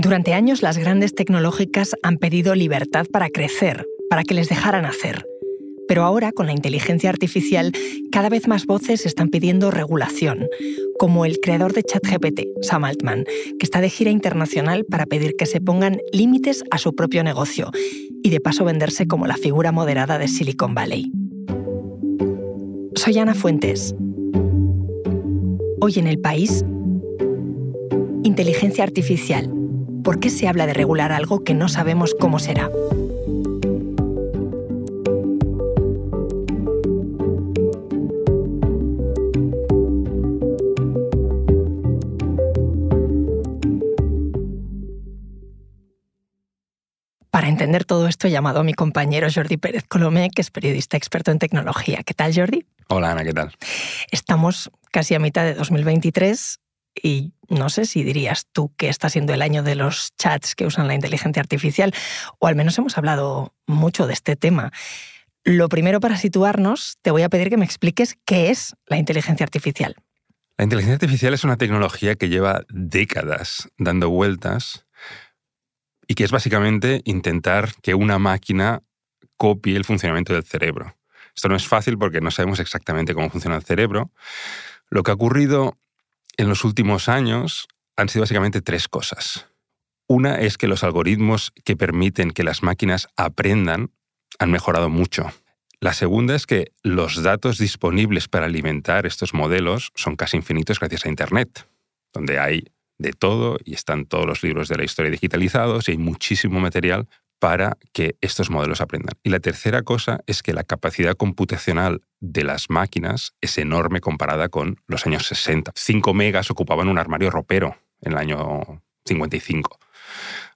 Durante años las grandes tecnológicas han pedido libertad para crecer, para que les dejaran hacer. Pero ahora, con la inteligencia artificial, cada vez más voces están pidiendo regulación, como el creador de ChatGPT, Sam Altman, que está de gira internacional para pedir que se pongan límites a su propio negocio y de paso venderse como la figura moderada de Silicon Valley. Soy Ana Fuentes. Hoy en el país, inteligencia artificial. ¿Por qué se habla de regular algo que no sabemos cómo será? Para entender todo esto he llamado a mi compañero Jordi Pérez Colomé, que es periodista experto en tecnología. ¿Qué tal, Jordi? Hola, Ana, ¿qué tal? Estamos casi a mitad de 2023 y no sé si dirías tú que está siendo el año de los chats que usan la inteligencia artificial, o al menos hemos hablado mucho de este tema. Lo primero para situarnos, te voy a pedir que me expliques qué es la inteligencia artificial. La inteligencia artificial es una tecnología que lleva décadas dando vueltas y que es básicamente intentar que una máquina copie el funcionamiento del cerebro. Esto no es fácil porque no sabemos exactamente cómo funciona el cerebro. Lo que ha ocurrido en los últimos años han sido básicamente tres cosas. Una es que los algoritmos que permiten que las máquinas aprendan han mejorado mucho. La segunda es que los datos disponibles para alimentar estos modelos son casi infinitos gracias a Internet, donde hay de todo y están todos los libros de la historia digitalizados y hay muchísimo material para que estos modelos aprendan. Y la tercera cosa es que la capacidad computacional de las máquinas es enorme comparada con los años 60. 5 megas ocupaban un armario ropero en el año 55.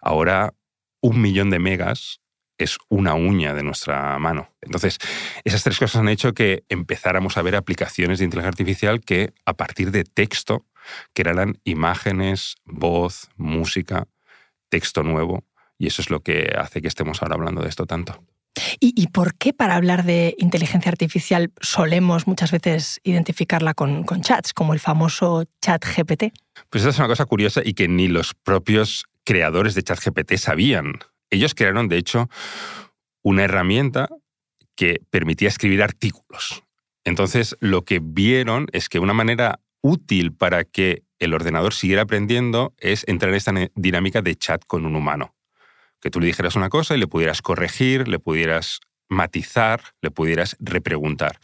Ahora, un millón de megas es una uña de nuestra mano. Entonces, esas tres cosas han hecho que empezáramos a ver aplicaciones de inteligencia artificial que a partir de texto crearan imágenes, voz, música, texto nuevo, y eso es lo que hace que estemos ahora hablando de esto tanto. ¿Y, por qué para hablar de inteligencia artificial solemos muchas veces identificarla con, con chats, como el famoso chat GPT? Pues esa es una cosa curiosa y que ni los propios creadores de chat GPT sabían. Ellos crearon, de hecho, una herramienta que permitía escribir artículos. Entonces, lo que vieron es que una manera útil para que el ordenador siguiera aprendiendo es entrar en esta dinámica de chat con un humano que tú le dijeras una cosa y le pudieras corregir, le pudieras matizar, le pudieras repreguntar.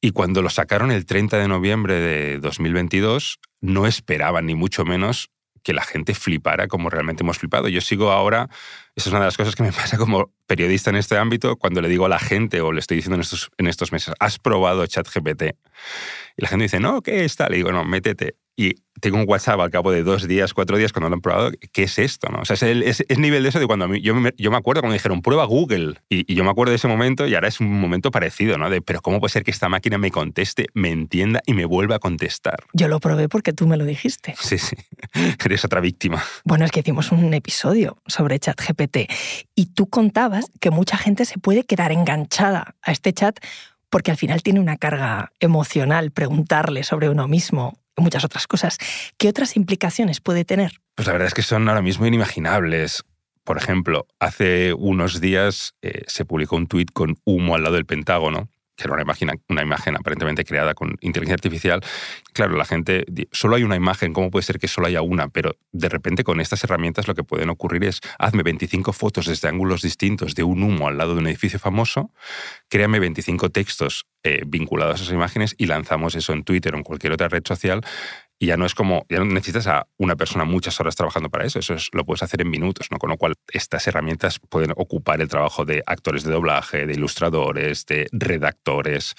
Y cuando lo sacaron el 30 de noviembre de 2022, no esperaban ni mucho menos que la gente flipara como realmente hemos flipado. Yo sigo ahora, esa es una de las cosas que me pasa como periodista en este ámbito, cuando le digo a la gente o le estoy diciendo en estos, en estos meses, ¿has probado ChatGPT? Y la gente dice, no, ¿qué está? Le digo, no, métete. Y tengo un WhatsApp al cabo de dos días, cuatro días, cuando lo han probado, ¿qué es esto? No? O sea, es el es, nivel de eso de cuando yo, me, yo me acuerdo cuando dijeron, prueba Google. Y, yo me acuerdo de ese momento y ahora es un momento parecido, ¿no? De, pero ¿cómo puede ser que esta máquina me conteste, me entienda y me vuelva a contestar? Yo lo probé porque tú me lo dijiste. Sí, sí. Eres otra víctima. Bueno, es que hicimos un episodio sobre ChatGPT y tú contabas que mucha gente se puede quedar enganchada a este chat porque al final tiene una carga emocional preguntarle sobre uno mismo muchas otras cosas. ¿Qué otras implicaciones puede tener? Pues la verdad es que son ahora mismo inimaginables. Por ejemplo, hace unos días eh, se publicó un tuit con humo al lado del Pentágono que era una imagen, una imagen aparentemente creada con inteligencia artificial. Claro, la gente, solo hay una imagen, ¿cómo puede ser que solo haya una? Pero de repente con estas herramientas lo que pueden ocurrir es, hazme 25 fotos desde ángulos distintos de un humo al lado de un edificio famoso, créame 25 textos eh, vinculados a esas imágenes y lanzamos eso en Twitter o en cualquier otra red social y ya no es como, ya no necesitas a una persona muchas horas trabajando para eso, eso lo puedes hacer en minutos, ¿no? Con lo cual, estas herramientas pueden ocupar el trabajo de actores de doblaje, de ilustradores, de redactores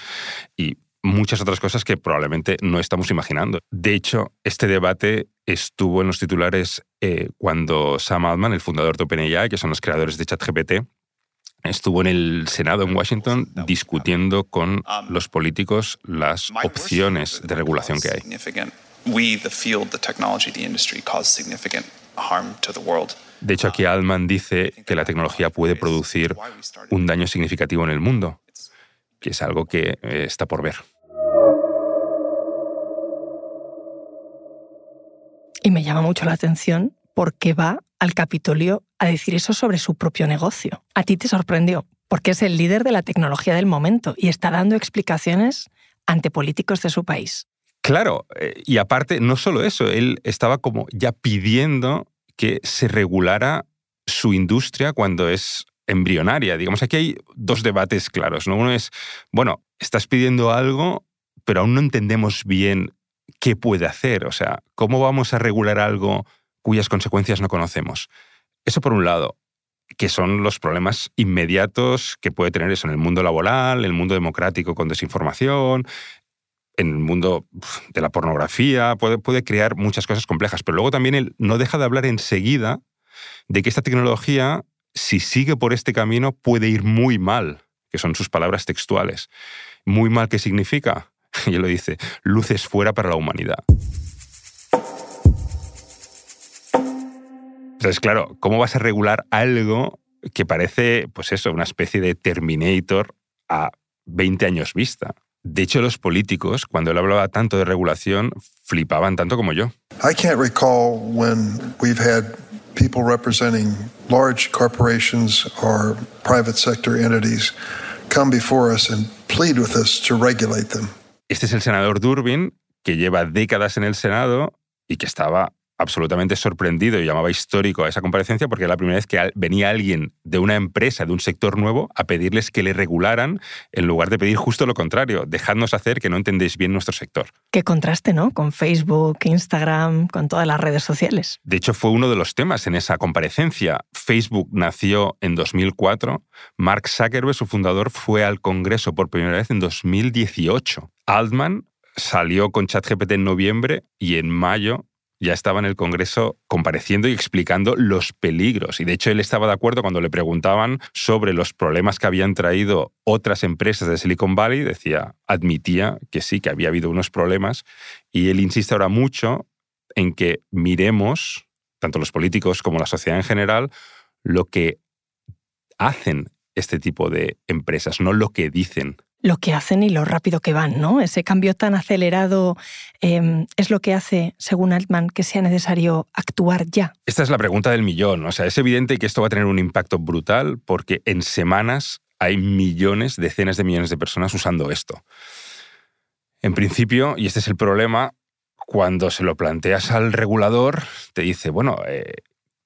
y muchas otras cosas que probablemente no estamos imaginando. De hecho, este debate estuvo en los titulares eh, cuando Sam Altman, el fundador de OpenAI, que son los creadores de ChatGPT, estuvo en el Senado en Washington discutiendo con los políticos las opciones de regulación que hay we, the field, the technology, the industry, cause significant harm to the world. De hecho, aquí Altman dice que la tecnología puede producir un daño significativo en el mundo, que es algo que eh, está por ver. Y me llama mucho la atención porque va al Capitolio a decir eso sobre su propio negocio. A ti te sorprendió, porque es el líder de la tecnología del momento y está dando explicaciones ante políticos de su país. Claro, eh, y aparte, no solo eso, él estaba como ya pidiendo que se regulara su industria cuando es embrionaria. Digamos, aquí hay dos debates claros. ¿no? Uno es, bueno, estás pidiendo algo, pero aún no entendemos bien qué puede hacer. O sea, ¿cómo vamos a regular algo cuyas consecuencias no conocemos? Eso por un lado, que son los problemas inmediatos que puede tener eso en el mundo laboral, en el mundo democrático con desinformación, en el mundo de la pornografía, puede, crear muchas cosas complejas. Pero luego también él no deja de hablar enseguida de que esta tecnología, si sigue por este camino, puede ir muy mal, que son sus palabras textuales. Muy mal, ¿qué significa? Y él lo dice, luces fuera para la humanidad. Entonces, claro, ¿cómo vas a regular algo que parece, pues eso, una especie de Terminator a 20 años vista? De hecho, los políticos, cuando él hablaba tanto de regulación, flipaban tanto como yo. I can't recall when we've had people representing large corporations or private sector entities come before us and plead with us to regulate them. Este es el senador Durbin, que lleva décadas en el Senado y que estaba absolutamente sorprendido y llamaba histórico a esa comparecencia porque era la primera vez que venía alguien de una empresa, de un sector nuevo, a pedirles que le regularan en lugar de pedir justo lo contrario, dejadnos hacer que no entendéis bien nuestro sector. Qué contraste, ¿no? Con Facebook, Instagram, con todas las redes sociales. De hecho, fue uno de los temas en esa comparecencia. Facebook nació en 2004, Mark Zuckerberg, su fundador, fue al Congreso por primera vez en 2018. Altman salió con ChatGPT en noviembre y en mayo ya estaba en el Congreso compareciendo y explicando los peligros. Y de hecho él estaba de acuerdo cuando le preguntaban sobre los problemas que habían traído otras empresas de Silicon Valley, decía, admitía que sí, que había habido unos problemas. Y él insiste ahora mucho en que miremos, tanto los políticos como la sociedad en general, lo que hacen este tipo de empresas, no lo que dicen lo que hacen y lo rápido que van, ¿no? Ese cambio tan acelerado em, es lo que hace, según Altman, que sea necesario actuar ya. Esta es la pregunta del millón. O sea, es evidente que esto va a tener un impacto brutal porque en semanas hay millones, decenas de millones de personas usando esto. En principio, y este es el problema, cuando se lo planteas al regulador, te dice, bueno, eh,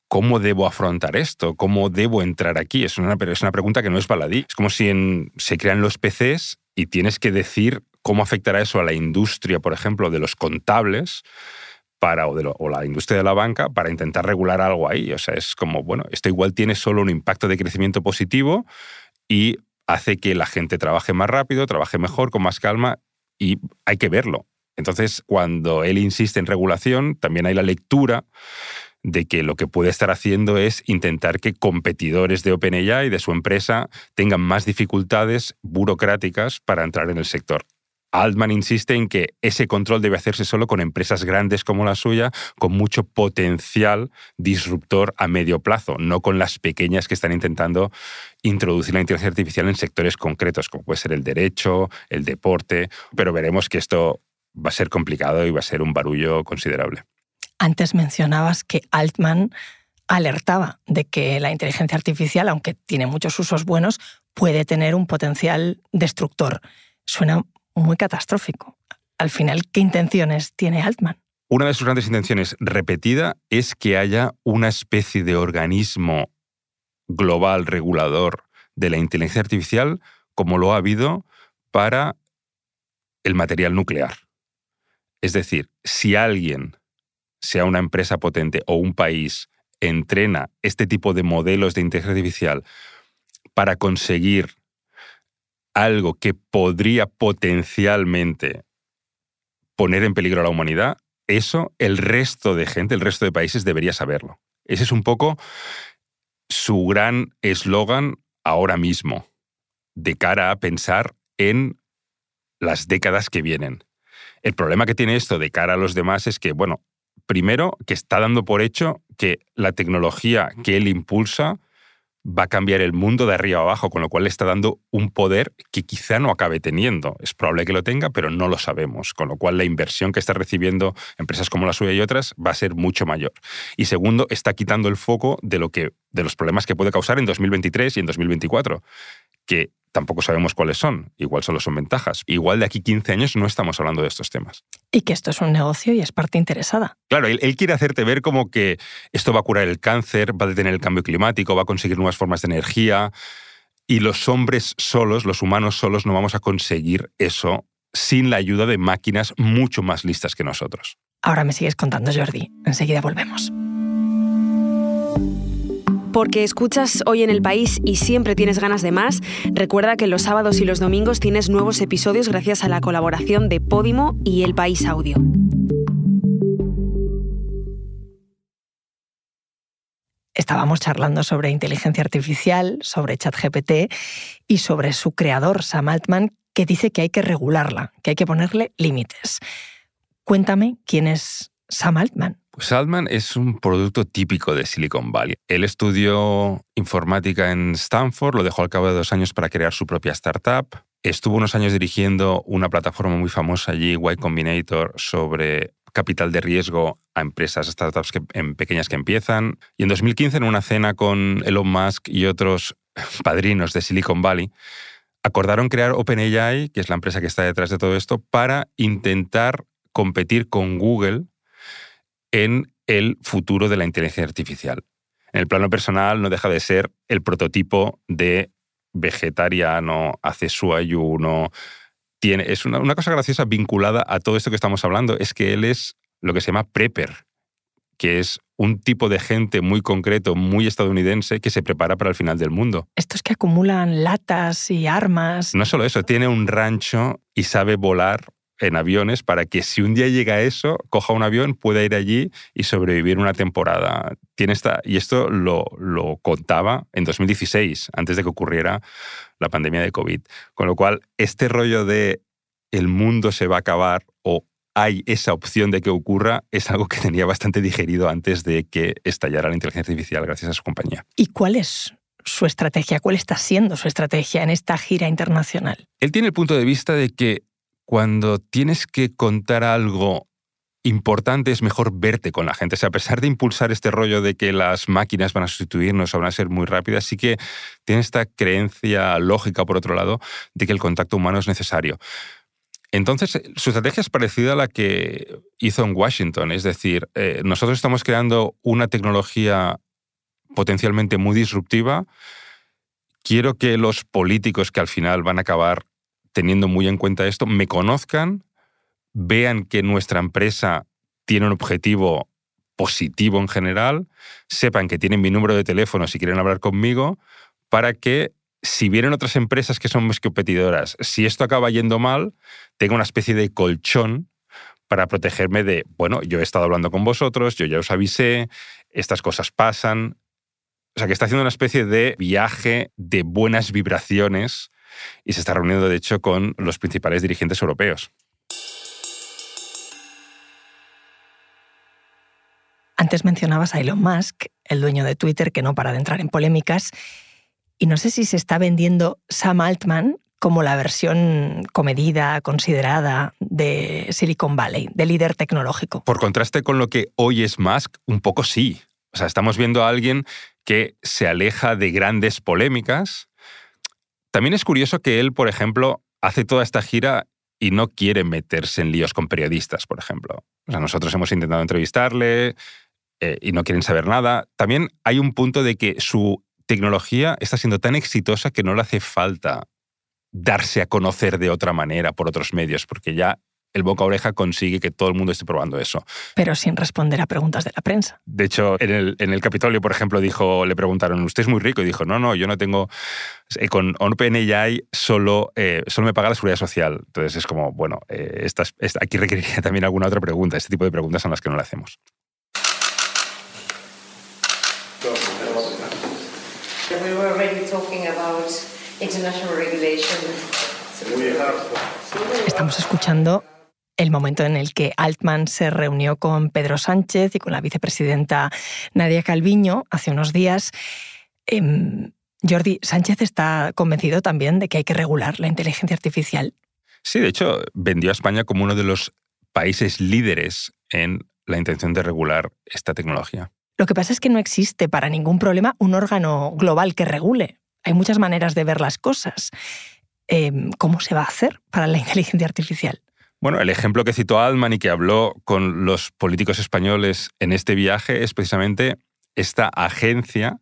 ¿cómo debo afrontar esto? ¿Cómo debo entrar aquí? Es una, es una pregunta que no es baladí. Es como si se crean los PCs y tienes que decir cómo afectará eso a la industria, por ejemplo, de los contables para, o, de o la industria de la banca para intentar regular algo ahí. O sea, es como, bueno, esto igual tiene solo un impacto de crecimiento positivo y hace que la gente trabaje más rápido, trabaje mejor, con más calma y hay que verlo. Entonces, cuando él insiste en regulación, también hay la lectura de que lo que puede estar haciendo es intentar que competidores de OpenAI y de su empresa tengan más dificultades burocráticas para entrar en el sector. Altman insiste en que ese control debe hacerse solo con empresas grandes como la suya, con mucho potencial disruptor a medio plazo, no con las pequeñas que están intentando introducir la inteligencia artificial en sectores concretos, como puede ser el derecho, el deporte, pero veremos que esto va a ser complicado y va a ser un barullo considerable. Antes mencionabas que Altman alertaba de que la inteligencia artificial, aunque tiene muchos usos buenos, puede tener un potencial destructor. Suena muy catastrófico. Al final, ¿qué intenciones tiene Altman? Una de sus grandes intenciones repetida es que haya una especie de organismo global regulador de la inteligencia artificial como lo ha habido para el material nuclear. Es decir, si alguien sea una empresa potente o un país entrena este tipo de modelos de inteligencia artificial para conseguir algo que podría potencialmente poner en peligro a la humanidad, eso el resto de gente, el resto de países debería saberlo. Ese es un poco su gran eslogan ahora mismo, de cara a pensar en las décadas que vienen. El problema que tiene esto de cara a los demás es que, bueno, primero, que está dando por hecho que la tecnología que él impulsa va a cambiar el mundo de arriba abajo, con lo cual le está dando un poder que quizá no acabe teniendo. Es probable que lo tenga, pero no lo sabemos, con lo cual la inversión que está recibiendo empresas como la suya y otras va a ser mucho mayor. Y segundo, está quitando el foco de, lo que, de los problemas que puede causar en 2023 y en 2024, que tampoco sabemos cuáles son. Igual solo son ventajas. Igual de aquí 15 años no estamos hablando de estos temas. Y que esto es un negocio y es parte interesada. Claro, él, quiere hacerte ver como que esto va a curar el cáncer, va a detener el cambio climático, va a conseguir nuevas formas de energía. Y los hombres solos, los humanos solos, no vamos a conseguir eso sin la ayuda de máquinas mucho más listas que nosotros. Ahora me sigues contando, Jordi. Enseguida volvemos porque escuchas hoy en el país y siempre tienes ganas de más, recuerda que los sábados y los domingos tienes nuevos episodios gracias a la colaboración de Podimo y El País Audio. Estábamos charlando sobre inteligencia artificial, sobre ChatGPT y sobre su creador, Sam Altman, que dice que hay que regularla, que hay que ponerle límites. Cuéntame quién es Sam Altman. Saltman es un producto típico de Silicon Valley. Él estudió informática en Stanford, lo dejó al cabo de dos años para crear su propia startup. Estuvo unos años dirigiendo una plataforma muy famosa allí, Y Combinator, sobre capital de riesgo a empresas, startups pequeñas que empiezan. Y en 2015, en una cena con Elon Musk y otros padrinos de Silicon Valley, acordaron crear OpenAI, que es la empresa que está detrás de todo esto, para intentar competir con Google en el futuro de la inteligencia artificial. En el plano personal no deja de ser el prototipo de vegetariano, hace su ayuno. Tiene, es una, cosa graciosa vinculada a todo esto que estamos hablando, es que él es lo que se llama prepper, que es un tipo de gente muy concreto, muy estadounidense, que se prepara para el final del mundo. Estos que acumulan latas y armas. No solo eso, tiene un rancho y sabe volar en aviones para que si un día llega eso, coja un avión, pueda ir allí y sobrevivir una temporada. Tiene esta, y esto lo, lo contaba en 2016, antes de que ocurriera la pandemia de COVID. Con lo cual, este rollo de el mundo se va a acabar o hay esa opción de que ocurra es algo que tenía bastante digerido antes de que estallara la inteligencia artificial gracias a su compañía. ¿Y cuál es su estrategia? ¿Cuál está siendo su estrategia en esta gira internacional? Él tiene el punto de vista de que cuando tienes que contar algo importante es mejor verte con la gente. A pesar de impulsar este rollo de que las máquinas van a sustituirnos o van a ser muy rápidas, sí que tiene esta creencia lógica, por otro lado, de que el contacto humano es necesario. Entonces, su estrategia es parecida a la que hizo en Washington. Es decir, eh, nosotros estamos creando una tecnología potencialmente muy disruptiva. Quiero que los políticos que al final van a acabar teniendo muy en cuenta esto, me conozcan, vean que nuestra empresa tiene un objetivo positivo en general, sepan que tienen mi número de teléfono si quieren hablar conmigo, para que si vienen otras empresas que son más competidoras, si esto acaba yendo mal, tenga una especie de colchón para protegerme de, bueno, yo he estado hablando con vosotros, yo ya os avisé, estas cosas pasan. O sea, que está haciendo una especie de viaje de buenas vibraciones y se está reuniendo, de hecho, con los principales dirigentes europeos. Antes mencionabas a Elon Musk, el dueño de Twitter, que no para de entrar en polémicas. Y no sé si se está vendiendo Sam Altman como la versión comedida, considerada de Silicon Valley, de líder tecnológico. Por contraste con lo que hoy es Musk, un poco sí. O sea, estamos viendo a alguien que se aleja de grandes polémicas, también es curioso que él, por ejemplo, hace toda esta gira y no quiere meterse en líos con periodistas, por ejemplo. O sea, nosotros hemos intentado entrevistarle eh, y no quieren saber nada. También hay un punto de que su tecnología está siendo tan exitosa que no le hace falta darse a conocer de otra manera por otros medios, porque ya el boca a oreja consigue que todo el mundo esté probando eso. Pero sin responder a preguntas de la prensa. De hecho, en el, en el Capitolio, por ejemplo, dijo, le preguntaron, ¿usted es muy rico? Y dijo, no, no, yo no tengo... Eh, con OpenAI solo, eh, solo me paga la seguridad social. Entonces es como, bueno, eh, estas, aquí requeriría también alguna otra pregunta. Este tipo de preguntas son las que no le hacemos. We were already talking about international regulation. Estamos escuchando el momento en el que Altman se reunió con Pedro Sánchez y con la vicepresidenta Nadia Calviño hace unos días. Em, Jordi, Sánchez está convencido también de que hay que regular la inteligencia artificial. Sí, de hecho, vendió a España como uno de los países líderes en la intención de regular esta tecnología. Lo que pasa es que no existe para ningún problema un órgano global que regule. Hay muchas maneras de ver las cosas. Em, ¿Cómo se va a hacer para la inteligencia artificial? Bueno, el ejemplo que citó Altman y que habló con los políticos españoles en este viaje es precisamente esta agencia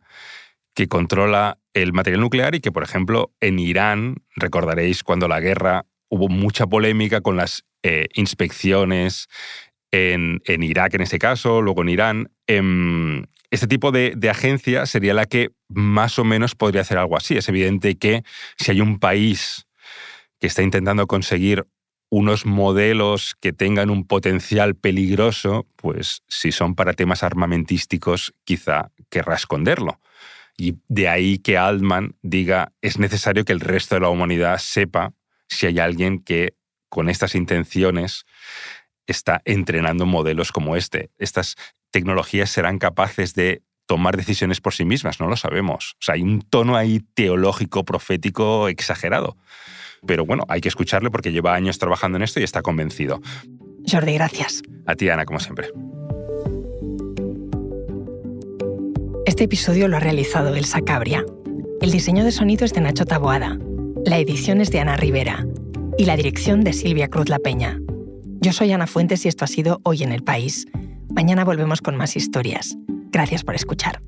que controla el material nuclear y que, por ejemplo, en Irán, recordaréis cuando la guerra hubo mucha polémica con las eh, inspecciones en, Irak en ese caso, luego en Irán. Em, este tipo de, de, agencia sería la que más o menos podría hacer algo así. Es evidente que si hay un país que está intentando conseguir unos modelos que tengan un potencial peligroso, pues si son para temas armamentísticos, quizá querrá esconderlo. Y de ahí que Altman diga, es necesario que el resto de la humanidad sepa si hay alguien que con estas intenciones está entrenando modelos como este. Estas tecnologías serán capaces de tomar decisiones por sí mismas, no lo sabemos. O sea, hay un tono ahí teológico, profético exagerado. Pero bueno, hay que escucharle porque lleva años trabajando en esto y está convencido. Jordi, gracias. A ti, Ana, como siempre. Este episodio lo ha realizado Elsa Cabria. El diseño de sonido es de Nacho Taboada. La edición es de Ana Rivera. Y la dirección de Silvia Cruz La Peña. Yo soy Ana Fuentes y esto ha sido Hoy en el País. Mañana volvemos con más historias. Gracias por escuchar.